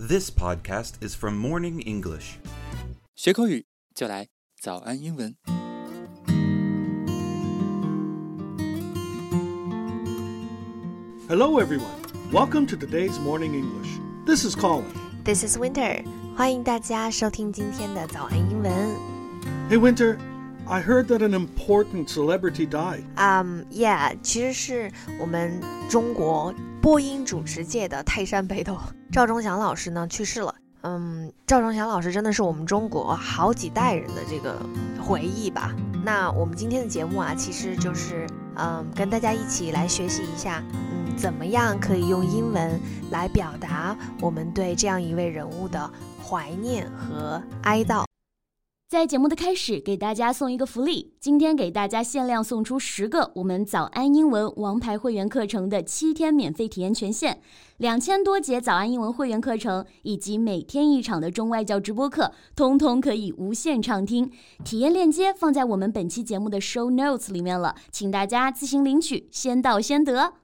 This podcast is from Morning English. 学口语就来早安英文。Hello, everyone. Welcome to today's Morning English. This is Colin. This is Winter，欢迎大家收听今天的早安英文。 Hey, Winter, I heard that an important celebrity died. Um, yeah，其实是我们中国 播音主持界的泰山北斗赵忠祥老师呢去世了。嗯，赵忠祥老师真的是我们中国好几代人的这个回忆吧。那我们今天的节目啊，其实就是嗯，跟大家一起来学习一下，嗯，怎么样可以用英文来表达我们对这样一位人物的怀念和哀悼。在节目的开始，给大家送一个福利，今天给大家限量送出十个我们早安英文王牌会员课程的七天免费体验权限，两千多节早安英文会员课程以及每天一场的中外教直播课，通通可以无限畅听。体验链接放在我们本期节目的 show notes 里面了，请大家自行领取，先到先得。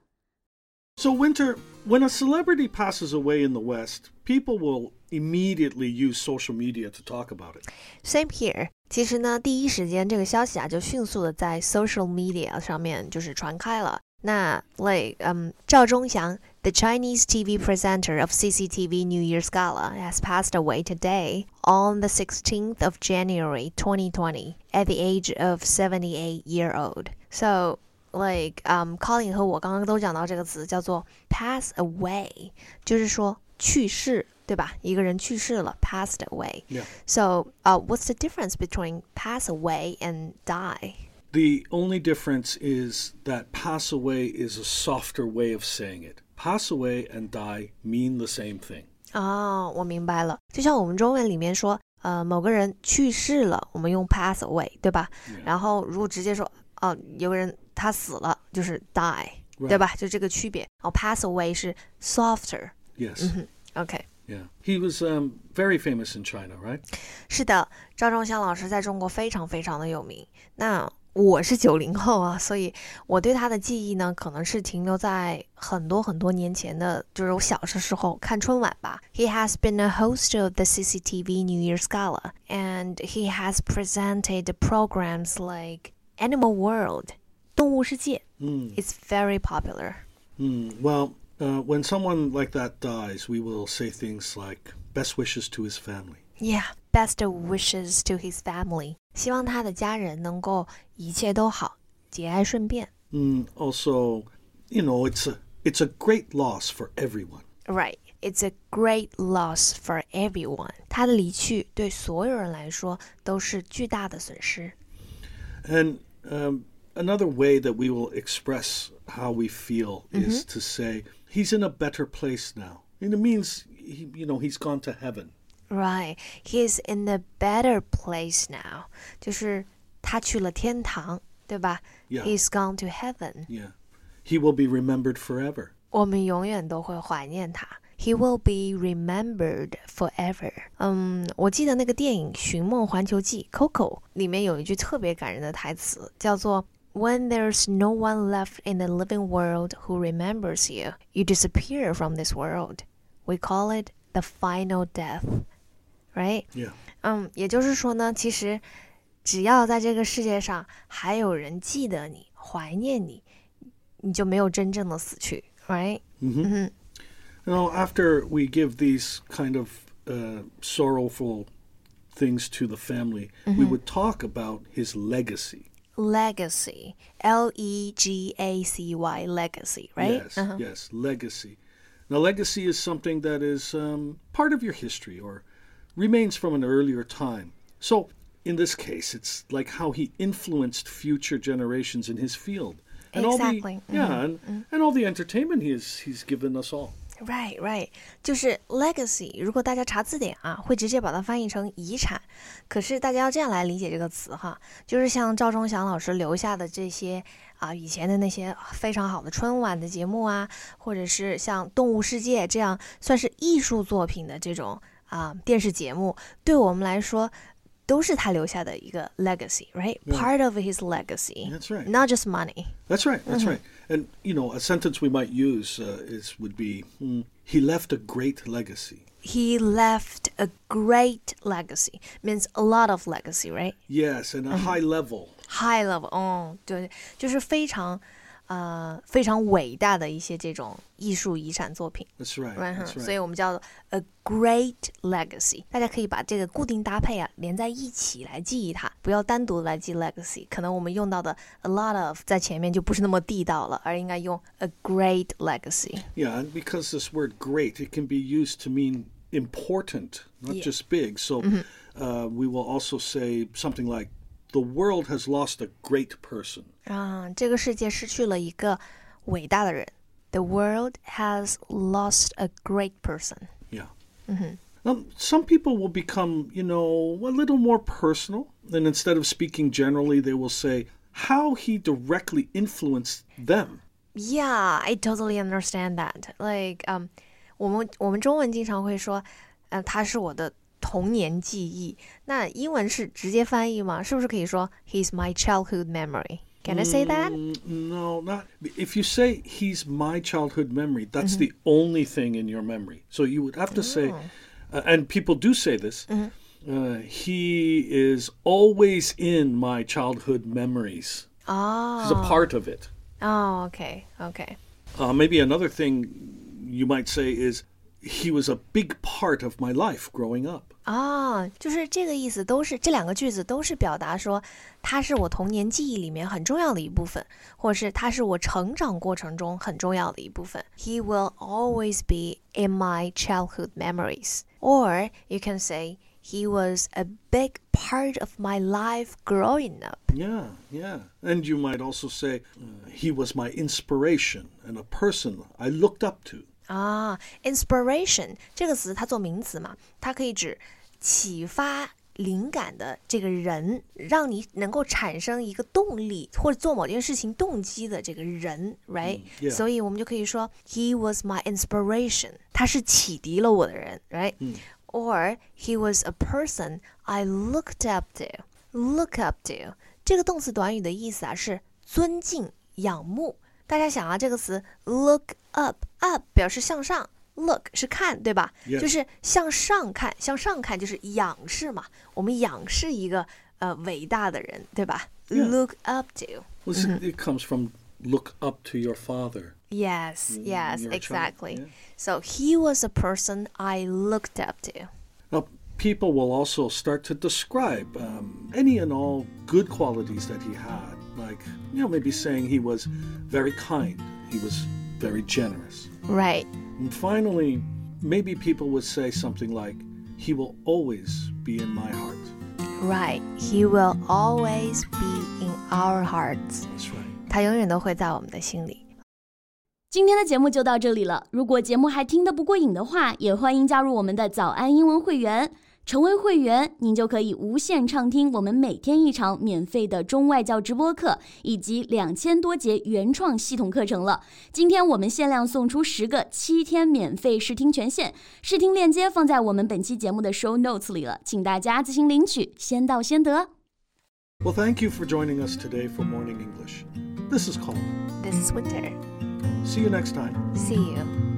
So, Winter, when a celebrity passes away in the West, people will immediately use social media to talk about it. Same here。其实呢，第一时间这个消息啊，就迅速的在 social media 上面就是传开了。那 like 嗯，赵忠祥，the Chinese TV presenter of CCTV New Year's Gala has passed away today on the 16th of January 2020 at the age of 78 year old. So like 嗯、um,，Colin 和我刚刚都讲到这个词叫做 pass away，就是说去世， 对吧？一个人去世了，passed away。 Yeah. So, uh, what's the difference between pass away and die? The only difference is that pass away is a softer way of saying it. Pass away and die mean the same thing. 哦，我明白了。就像我们中文里面说，呃，某个人去世了，我们用 pass away，对吧 Yeah. 然后如果直接说，哦、有个人他死了，就是 die，、 Right. 对吧？就这个区别。哦，pass away 是 softer。 Yes. OK， Yeah. He was um, very famous in China, right? 是的，赵忠祥老师在中国非常非常的有名。那我是九零后啊，所以我对他的记忆呢，可能是停留在很多很多年前的，就是我小的时候看春晚吧。He has been a host of the CCTV New Year's Gala, and he has presented programs like Animal World, 动物世界. Mm. It's very popular. Mm, well, uh, when someone like that dies, we will say things like best wishes to his family. Yeah, best wishes to his family. 希望他的家人能够一切都好，节哀顺变。 Mm, also, you know, it's a it's a great loss for everyone. Right. It's a great loss for everyone. 他的离去对所有人来说都是巨大的损失。 And um, another way that we will express how we feel is to say he's in a better place now. And it means he, you know he's gone to heaven. Right. He's in a better place now. 就是他去了天堂，对吧 Yeah. He's gone to heaven. Yeah, he will be remembered forever. 我们永远都会怀念他。He will be remembered forever。嗯，我记得那个电影《寻梦环球记》（Coco） 里面有一句特别感人的台词，叫做 “When there's no one left in the living world who remembers you, you disappear from this world. We call it the final death.” Right？ Yeah. 嗯，也就是说呢，其实只要在这个世界上还有人记得你、怀念你，你就没有真正的死去，right？ You know, after we give these kind of uh, sorrowful things to the family, we would talk about his legacy. Legacy, L E G A C Y, legacy, right? Yes, Uh-huh. yes, legacy. Now, legacy is something that is um, part of your history or remains from an earlier time. So, in this case, it's like how he influenced future generations in his field. And Exactly. all the yeah, and, and all the entertainment he has, he's given us all. Right, right，就是 legacy。如果大家查字典啊，会直接把它翻译成遗产。可是大家要这样来理解这个词哈，就是像赵忠祥老师留下的这些啊，以前的那些非常好的春晚的节目啊，或者是像《动物世界》这样算是艺术作品的这种啊电视节目，对我们来说都是他留下的一个 legacy，right？Part of his legacy. That's right. Not just money. That's right. That's right. And you know, a sentence we might use uh, is would be, hmm, "He left a great legacy." he left a great legacy means a lot of legacy, right? Yes, and a high level. High level，哦，对，就是非常 呃非常伟大的一些这种艺术遗产作品。 That's right. Right, That's 所 right. 以我们叫做 a great legacy。大家可以把这个固定搭配啊连在一起来记忆它，不要单独来记 legacy。可能我们用到的 a lot of 在前面就不是那么地道了，而应该用 a great legacy。 Yeah, and because this word great, it can be used to mean important, not Yeah. just big. So uh, we will also say something like, the world has lost a great person. 啊，这个世界失去了一个伟大的人。The world has lost a great person。 Yeah. Um, some people will become, you know, a little more personal. And instead of speaking generally, they will say how he directly influenced them. Yeah, I totally understand that. Like, um, 我们我们中文经常会说，呃，他是我的 童年记忆。那英文是直接翻译吗？是不是可以说 He's my childhood memory? Can I say that? Mm, no, not. If you say he's my childhood memory, that's the only thing in your memory. So you would have to say, uh, and people do say this. Uh, he is always in my childhood memories. He's a 哦 part of it. 哦，OK OK， Uh, maybe another thing you might say is he was a big part of my life growing up. 啊，就是这个意思，都是这两个句子都是表达说他是我童年记忆里面很重要的一部分，或者是他是我成长过程中很重要的一部分。He will always be in my childhood memories. Or you can say he was a big part of my life growing up. Yeah, yeah. And you might also say uh, he was my inspiration and a person I looked up to. 啊，inspiration 这个词它做名词嘛，它可以指 启发灵感的这个人，让你能够产生一个动力或者做某件事情动机的这个人，right？、yeah 所以我们就可以说 he was my inspiration，他是启迪了我的人，right？Or he was a person I looked up to. Look up to 这个动词短语的意思啊是尊敬、仰慕。大家想啊，这个词 look up，up 表示向上 ，look 是看，对吧 Yes. 就是向上看，向上看就是仰视嘛。我们仰视一个呃伟大的人，对吧 Yeah. Look up to. Well, this- It comes from look up to your father. Yes, yes, your child, exactly. yeah. So he was a person I looked up to. Now, people will also start to describe um, any and all good qualities that he had, like, you know, maybe saying he was very kind, he was very generous. Right. And finally, maybe people would say something like, he will always be in my heart. Right. He will always be in our hearts. That's right. 他永远都会在我们的心里。今天的节目就到这里了。如果节目还听得不过瘾的话，也欢迎加入我们的早安英文会员。 成为会员，您就可以无限畅听我们每天一场免费的中外教直播课，以及两千多节原创系统课程了。今天我们限量送出十个七天免费试听权限，试听链接放在我们本期节目的 show notes 里了，请大家自行领取，先到先得。Well, thank you for joining us today for Morning English. This is Colin. This is Winter. See you next time. See you.